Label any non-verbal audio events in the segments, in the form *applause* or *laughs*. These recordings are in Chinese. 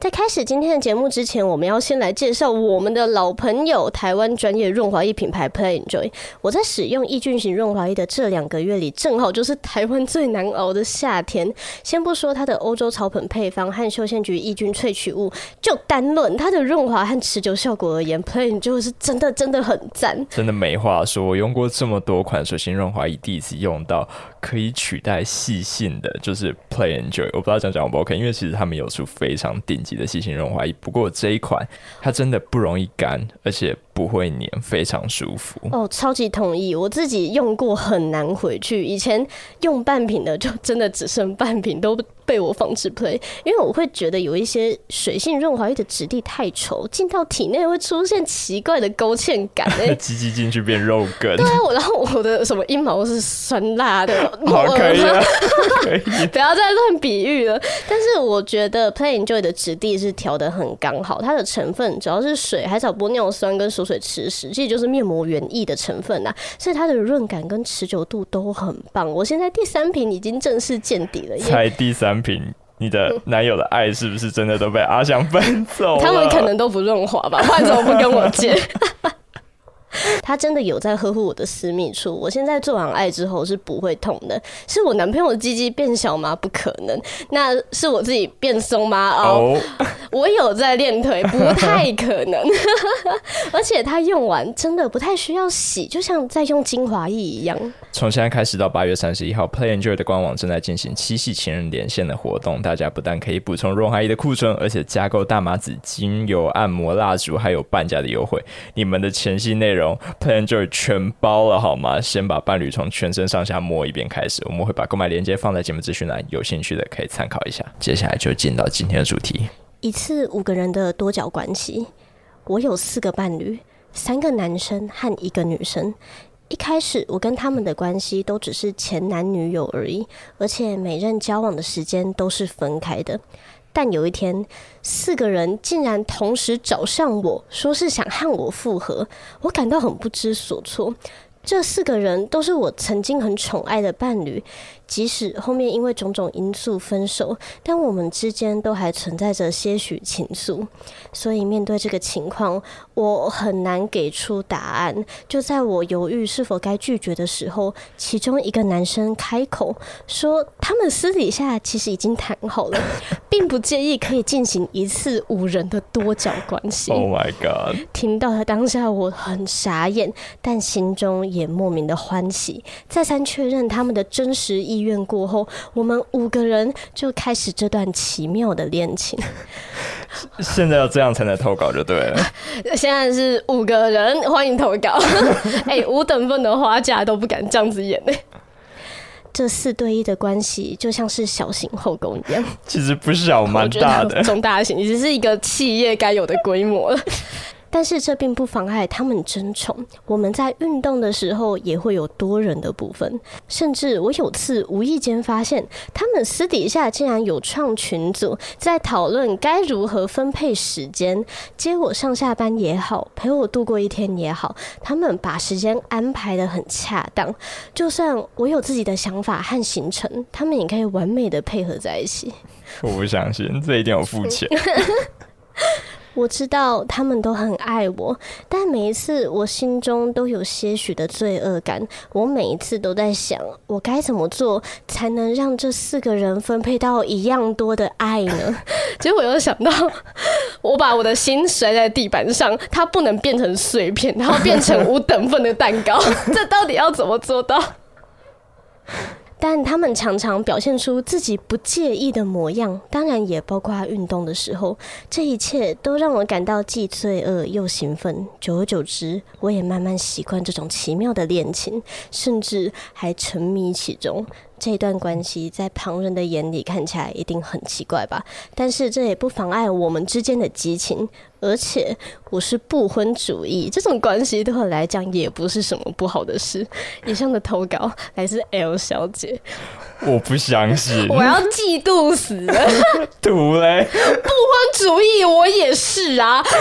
在开始今天的节目之前，我们要先来介绍我们的老朋友——台湾专业润滑液品牌 Play Enjoy。我在使用抑菌型润滑液的这两个月里，正好就是台湾最难熬的夏天。先不说它的欧洲草本配方和休闲菊抑菌萃取物，就单论它的润滑和持久效果而言，Play Enjoy 是真的真的很赞。真的没话说，我用过这么多款水性润滑液，第一次用到可以取代细性的，就是 Play Enjoy。我不知道讲讲 O 不 OK，因为其实他们有出非常顶级的细性润滑液，不过这一款它真的不容易干，而且不会黏，非常舒服。哦，超级同意，我自己用过很难回去。以前用半瓶的就真的只剩半瓶，都被我放置 play，因为我会觉得有一些水性润滑液的质地太稠，进到体内会出现奇怪的勾芡感，哎，挤挤进去变肉羹。对啊，我然后我的什么阴毛是酸辣的，好 *laughs* 可以啊，*laughs* 可以，不要再乱比喻了。但是我觉得 Play Enjoy 的质地是调的很刚好，它的成分主要是水、海草玻尿酸跟锁水磁石，其实就是面膜原液的成分呐，所以它的润感跟持久度都很棒。我现在第三瓶已经正式见底了，才第三瓶，你的男友的爱是不是真的都被阿翔分走了？*laughs* 他们可能都不润滑吧，换怎么不跟我借？他真的有在呵护我的私密处，我现在做完爱之后是不会痛的。是我男朋友的鸡鸡变小吗？不可能，那是我自己变松吗？哦、oh.，我有在练腿，*laughs* 不太可能。*laughs* 而且它用完真的不太需要洗，就像在用精华液一样。从现在开始到八月三十一号，Play Enjoy 的官网正在进行七夕情人连线的活动，大家不但可以补充润滑液的库存，而且加购大麻籽精油、按摩蜡烛，还有半价的优惠。你们的前戏内容。Play Enjoy 全包了好吗？先把伴侣从全身上下摸一遍开始，我们会把购买链接放在节目资讯栏，有兴趣的可以参考一下。接下来就进到今天的主题：一次五个人的多角关系。我有四个伴侣，三个男生和一个女生。一开始我跟他们的关系都只是前男女友而已，而且每任交往的时间都是分开的。但有一天，四个人竟然同时找上我，说是想和我复合，我感到很不知所措。这四个人都是我曾经很宠爱的伴侣。即使后面因为种种因素分手，但我们之间都还存在着些许情愫。所以面对这个情况，我很难给出答案。就在我犹豫是否该拒绝的时候，其中一个男生开口说：“他们私底下其实已经谈好了，*laughs* 并不介意可以进行一次五人的多角关系。” Oh my god！听到他当下，我很傻眼，但心中也莫名的欢喜。再三确认他们的真实意。医院过后，我们五个人就开始这段奇妙的恋情。现在要这样才能投稿就对了。*laughs* 现在是五个人，欢迎投稿。*laughs* 哎、欸，五等份的花架都不敢这样子演呢。这四对一的关系就像是小型后宫一样，其实不小，蛮大的，中大型，只是一个企业该有的规模了。但是这并不妨碍他们争宠。我们在运动的时候也会有多人的部分，甚至我有次无意间发现，他们私底下竟然有创群组，在讨论该如何分配时间，接我上下班也好，陪我度过一天也好，他们把时间安排得很恰当。就算我有自己的想法和行程，他们也可以完美的配合在一起。我不相信，这一定有付钱。我知道他们都很爱我，但每一次我心中都有些许的罪恶感。我每一次都在想，我该怎么做才能让这四个人分配到一样多的爱呢？*laughs* 结果我又想到，我把我的心摔在地板上，它不能变成碎片，然后变成五等份的蛋糕，*laughs* 这到底要怎么做到？但他们常常表现出自己不介意的模样，当然也包括运动的时候。这一切都让我感到既罪恶又兴奋。久而久之，我也慢慢习惯这种奇妙的恋情，甚至还沉迷其中。这段关系在旁人的眼里看起来一定很奇怪吧？但是这也不妨碍我们之间的激情。而且我是不婚主义，这种关系对我来讲也不是什么不好的事。以上的投稿来自 *laughs* L 小姐，我不相信，*laughs* 我要嫉妒死了。土嘞，不婚主义我也是啊。*laughs*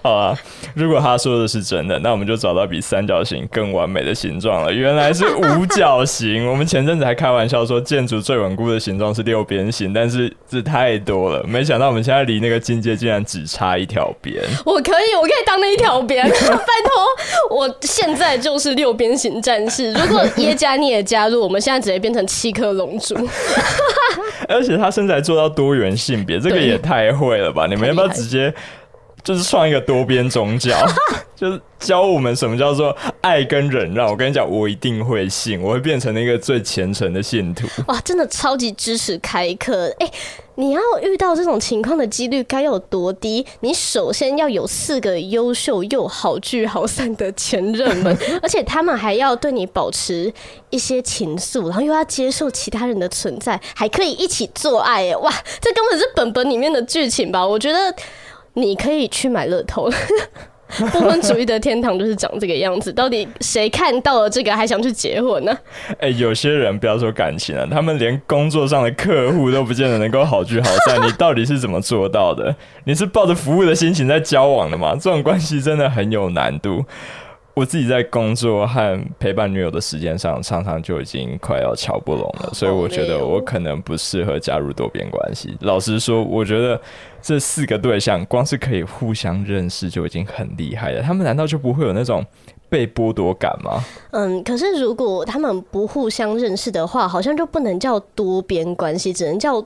好啊，如果他说的是真的，那我们就找到比三角形更完美的形状了。原来是五角形。我们前阵子还开玩笑说，建筑最稳固的形状是六边形，但是这太多了，没想到我们现在离那个境界竟然只差一条边。我可以，我可以当那一条边，拜托，我现在就是六边形战士。如果耶加你也加入，我们现在直接变成七颗龙珠。而且他身材做到多元性别，这个也太会了吧？你们要不要直接？就是创一个多边宗教，*laughs* 就是教我们什么叫做爱跟忍让。我跟你讲，我一定会信，我会变成那个最虔诚的信徒。哇，真的超级支持开课！哎、欸，你要遇到这种情况的几率该有多低？你首先要有四个优秀又好聚好散的前任们，*laughs* 而且他们还要对你保持一些情愫，然后又要接受其他人的存在，还可以一起做爱。哎，哇，这根本是本本里面的剧情吧？我觉得。你可以去买乐透，*laughs* 不婚主义的天堂就是长这个样子。到底谁看到了这个还想去结婚呢？哎、欸，有些人不要说感情了，他们连工作上的客户都不见得能够好聚好散。你到底是怎么做到的？你是抱着服务的心情在交往的吗？这种关系真的很有难度。我自己在工作和陪伴女友的时间上，常常就已经快要乔不拢了，所以我觉得我可能不适合加入多边关系。老实说，我觉得这四个对象光是可以互相认识就已经很厉害了。他们难道就不会有那种被剥夺感吗？嗯，可是如果他们不互相认识的话，好像就不能叫多边关系，只能叫。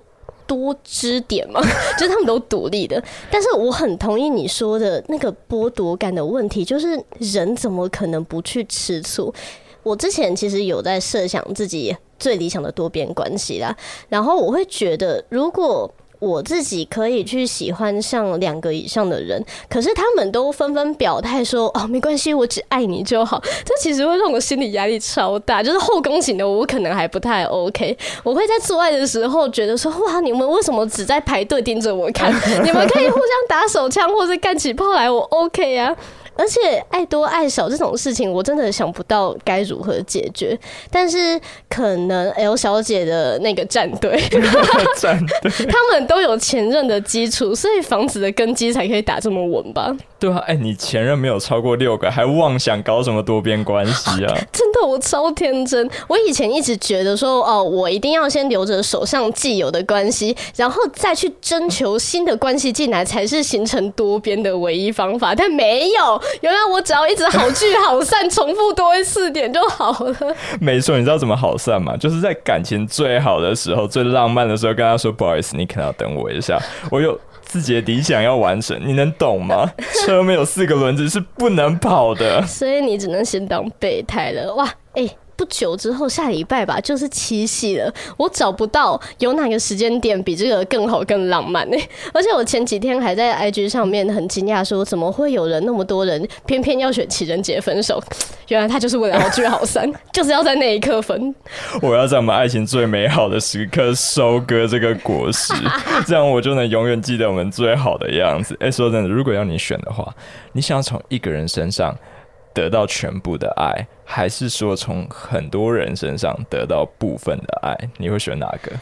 多支点嘛，*laughs* 就是他们都独立的。但是我很同意你说的那个剥夺感的问题，就是人怎么可能不去吃醋？我之前其实有在设想自己最理想的多边关系啦，然后我会觉得如果。我自己可以去喜欢上两个以上的人，可是他们都纷纷表态说：“哦，没关系，我只爱你就好。”这其实会让我心理压力超大。就是后宫型的我可能还不太 OK，我会在做爱的时候觉得说：“哇，你们为什么只在排队盯着我看？*laughs* 你们可以互相打手枪或者干起炮来，我 OK 啊。”而且爱多爱少这种事情，我真的想不到该如何解决。但是可能 L 小姐的那个战队，*laughs* 战队，*laughs* 他们都有前任的基础，所以房子的根基才可以打这么稳吧？对啊，哎、欸，你前任没有超过六个，还妄想搞什么多边关系啊？*laughs* 真的，我超天真。我以前一直觉得说，哦，我一定要先留着手上既有的关系，然后再去征求新的关系进来，才是形成多边的唯一方法。但没有。*laughs* 原来我只要一直好聚好散，重复多一次点就好了。*laughs* 没错，你知道怎么好散吗？就是在感情最好的时候、最浪漫的时候，跟他说：“不好意思，你可能要等我一下，我有自己的理想要完成，你能懂吗？*laughs* 车没有四个轮子是不能跑的，所以你只能先当备胎了。”哇，哎、不久之后，下礼拜吧，就是七夕了。我找不到有哪个时间点比这个更好、更浪漫呢？*laughs* 而且我前几天还在 IG 上面很惊讶，说怎么会有人那么多人偏偏要选情人节分手？*sniffs* 原来他就是为了好聚好散，*laughs* 就是要在那一刻分。*laughs* 我要在我们爱情最美好的时刻收割这个果实，这样我就能永远记得我们最好的样子。哎，说真的，如果要你选的话，你想要从一个人身上得到全部的爱，还是说从很多人身上得到部分的爱？你会选哪个？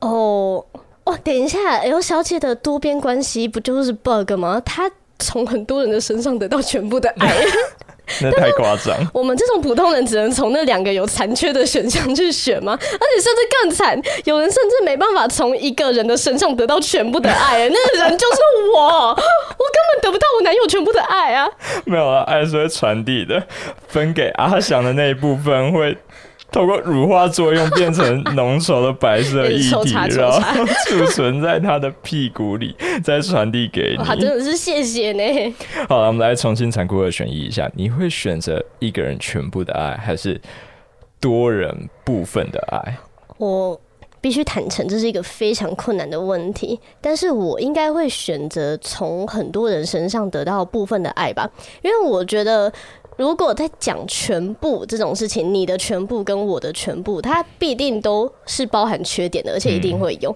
哦哦，等一下，L 小姐的多边关系不就是 bug 吗？她从很多人的身上得到全部的爱。*laughs* 那太夸张！我们这种普通人只能从那两个有残缺的选项去选吗？而且甚至更惨，有人甚至没办法从一个人的身上得到全部的爱，*laughs* 那个人就是我，我根本得不到我男友全部的爱啊！没有啊，爱是会传递的，分给阿翔的那一部分会。透过乳化作用变成浓稠的白色液体，*laughs* 然后 *laughs* 储存在他的屁股里，再传递给你。哇，真的是谢谢呢。好了，我们来重新残酷二选一一下，你会选择一个人全部的爱，还是多人部分的爱？我必须坦诚，这是一个非常困难的问题。但是我应该会选择从很多人身上得到部分的爱吧，因为我觉得，如果在讲全部这种事情，你的全部跟我的全部，它必定都是包含缺点的，而且一定会有。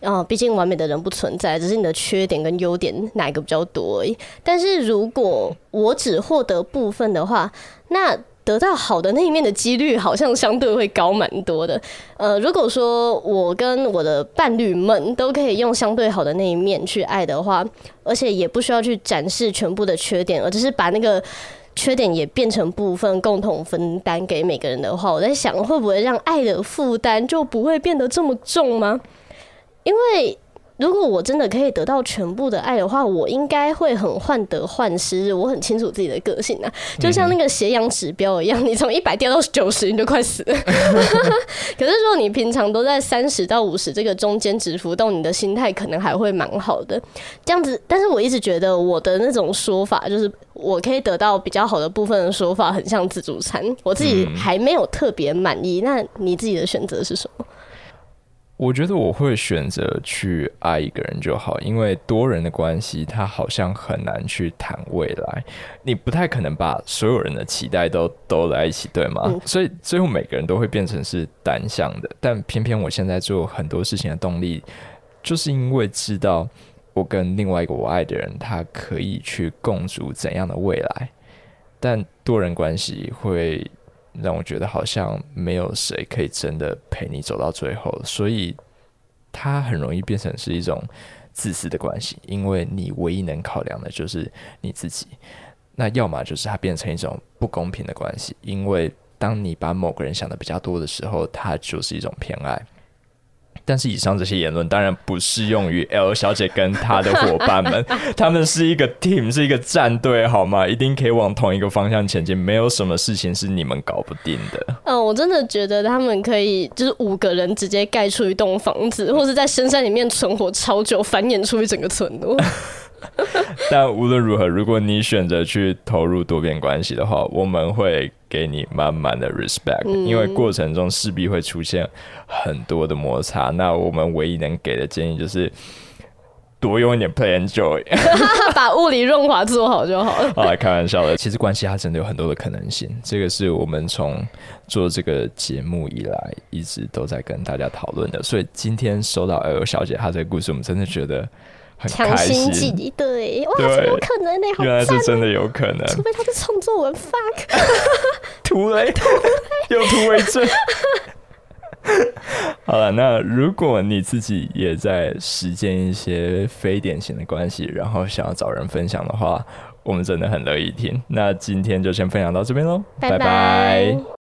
嗯啊，毕竟完美的人不存在，只是你的缺点跟优点哪一个比较多而已。但是如果我只获得部分的话，那得到好的那一面的几率好像相对会高蛮多的。呃，如果说我跟我的伴侣们都可以用相对好的那一面去爱的话，而且也不需要去展示全部的缺点，而只是把那个缺点也变成部分共同分担给每个人的话，我在想会不会让爱的负担就不会变得这么重吗？因为如果我真的可以得到全部的爱的话，我应该会很患得患失。我很清楚自己的个性啊，就像那个斜阳指标一样，你从一百掉到九十，你就快死了。*laughs* 可是如果你平常都在三十到五十这个中间值浮动，你的心态可能还会蛮好的。这样子，但是我一直觉得我的那种说法，就是我可以得到比较好的部分的说法，很像自助餐，我自己还没有特别满意。那你自己的选择是什么？我觉得我会选择去爱一个人就好，因为多人的关系，他好像很难去谈未来。你不太可能把所有人的期待都都在一起，对吗？嗯。所以最后每个人都会变成是单向的。但偏偏我现在做很多事情的动力，就是因为知道我跟另外一个我爱的人，他可以去共筑怎样的未来。但多人关系会。让我觉得好像没有谁可以真的陪你走到最后，所以它很容易变成是一种自私的关系，因为你唯一能考量的就是你自己。那要么就是它变成一种不公平的关系，因为当你把某个人想的比较多的时候，它就是一种偏爱。但是以上这些言论当然不适用于 L 小姐跟她的伙伴们，*laughs* 他们是一个 team，是一个战队，好吗？一定可以往同一个方向前进，没有什么事情是你们搞不定的。嗯、呃，我真的觉得他们可以，就是五个人直接盖出一栋房子，*laughs* 或者在深山里面存活超久，繁衍出一整个村落。*laughs* 但无论如何，如果你选择去投入多边关系的话，我们会给你满满的 respect，嗯，因为过程中势必会出现很多的摩擦。那我们唯一能给的建议就是多用一点 play and enjoy，*laughs* 把物理润滑做好就好了。好，*laughs* 来开玩笑的，其实关系它真的有很多的可能性。这个是我们从做这个节目以来一直都在跟大家讨论的。所以今天收到 L 小姐她这个故事，我们真的觉得。强心剂，对，哇，怎么可能呢？好，原来是真的有可能，除非他是创作文 fuck，*laughs* 突雷，突雷，有突围症。*laughs* 好了，那如果你自己也在实践一些非典型的关系，然后想要找人分享的话，我们真的很乐意听。那今天就先分享到这边喽，拜拜。